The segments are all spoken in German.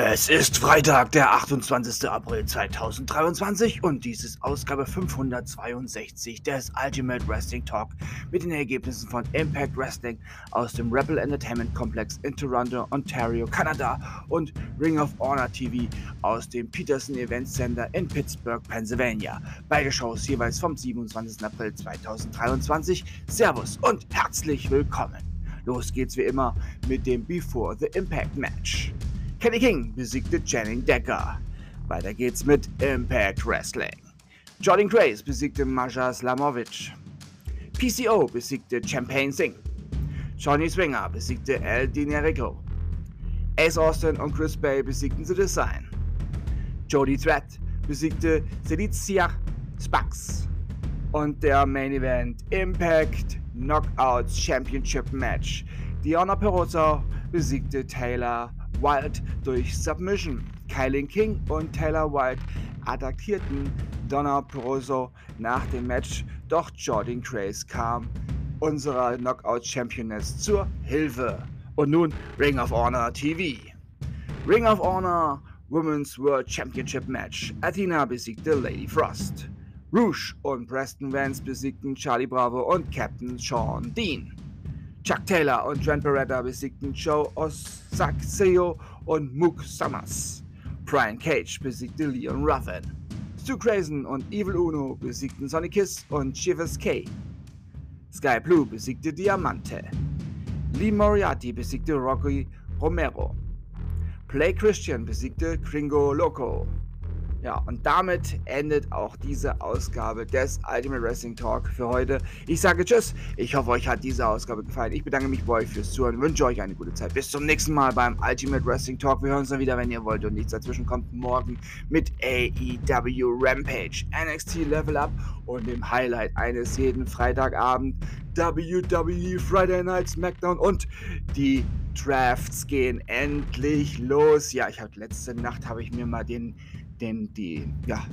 Es ist Freitag, der 28. April 2023 und dies ist Ausgabe 562 des Ultimate Wrestling Talk mit den Ergebnissen von Impact Wrestling aus dem Rebel Entertainment Complex in Toronto, Ontario, Kanada und Ring of Honor TV aus dem Peterson Event Center in Pittsburgh, Pennsylvania. Beide Shows jeweils vom 27. April 2023. Servus und herzlich willkommen. Los geht's wie immer mit dem Before the Impact Match. Kenny King besiegte Channing Decker. Weiter geht's mit Impact Wrestling. Jordan Grace besiegte Maja Slamovic. PCO besiegte Champagne Singh. Johnny Swinger besiegte El Dinerico. Ace Austin und Chris Bay besiegten The Design. Jody Threat besiegte Selicia Spax. Und der Main Event Impact Knockouts Championship Match. Diana Perosa besiegte Taylor Wild durch Submission. Kylie King und Taylor White attackierten Donna Peroso nach dem Match, doch Jordan Grace kam unserer Knockout Championess zur Hilfe. Und nun Ring of Honor TV. Ring of Honor Women's World Championship Match. Athena besiegte Lady Frost. Rouge und Preston Vance besiegten Charlie Bravo und Captain Sean Dean. Chuck Taylor und Trent Beretta besiegten Joe Osakseo und Mook Summers. Brian Cage besiegte Leon Ruffin. Stu Grayson und Evil Uno besiegten Sonny Kiss und Chivas K. Sky Blue besiegte Diamante. Lee Moriarty besiegte Rocky Romero. Play Christian besiegte Gringo Loco. Ja, und damit endet auch diese Ausgabe des Ultimate Wrestling Talk für heute. Ich sage Tschüss. Ich hoffe, euch hat diese Ausgabe gefallen. Ich bedanke mich bei euch fürs Zuhören wünsche euch eine gute Zeit. Bis zum nächsten Mal beim Ultimate Wrestling Talk. Wir hören uns dann wieder, wenn ihr wollt und nichts dazwischen kommt. Morgen mit AEW Rampage, NXT Level Up und dem Highlight eines jeden Freitagabend WWE Friday Night SmackDown und die Drafts gehen endlich los. Ja, ich habe letzte Nacht habe ich mir mal den den, die, ja,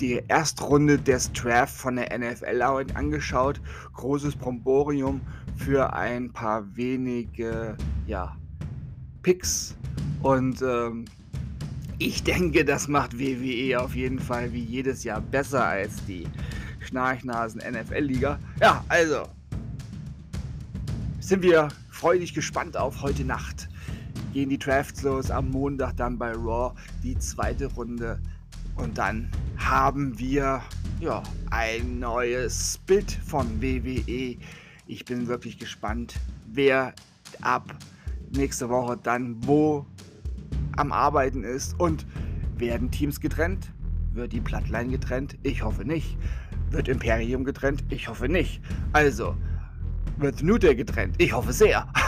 die Erstrunde des Draft von der NFL angeschaut. Großes Bromborium für ein paar wenige ja, Picks. Und ähm, ich denke, das macht WWE auf jeden Fall wie jedes Jahr besser als die Schnarchnasen NFL-Liga. Ja, also sind wir freudig gespannt auf heute Nacht gehen die Drafts los. Am Montag dann bei Raw die zweite Runde. Und dann haben wir ja, ein neues Bild von WWE. Ich bin wirklich gespannt, wer ab nächste Woche dann wo am Arbeiten ist. Und werden Teams getrennt? Wird die Plattline getrennt? Ich hoffe nicht. Wird Imperium getrennt? Ich hoffe nicht. Also, wird Nute getrennt? Ich hoffe sehr.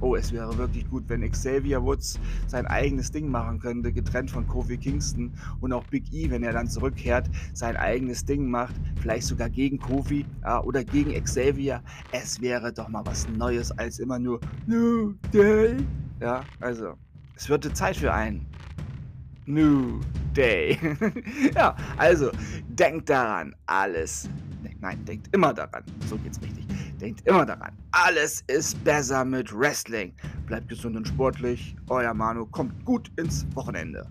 oh, es wäre wirklich gut, wenn Xavier Woods sein eigenes Ding machen könnte, getrennt von Kofi Kingston und auch Big E, wenn er dann zurückkehrt, sein eigenes Ding macht, vielleicht sogar gegen Kofi ja, oder gegen Xavier. Es wäre doch mal was Neues als immer nur New Day. Ja, also, es wird Zeit für einen New Day. ja, also, denkt daran, alles. Nein, denkt immer daran. So geht's richtig. Denkt immer daran, alles ist besser mit Wrestling. Bleibt gesund und sportlich. Euer Manu kommt gut ins Wochenende.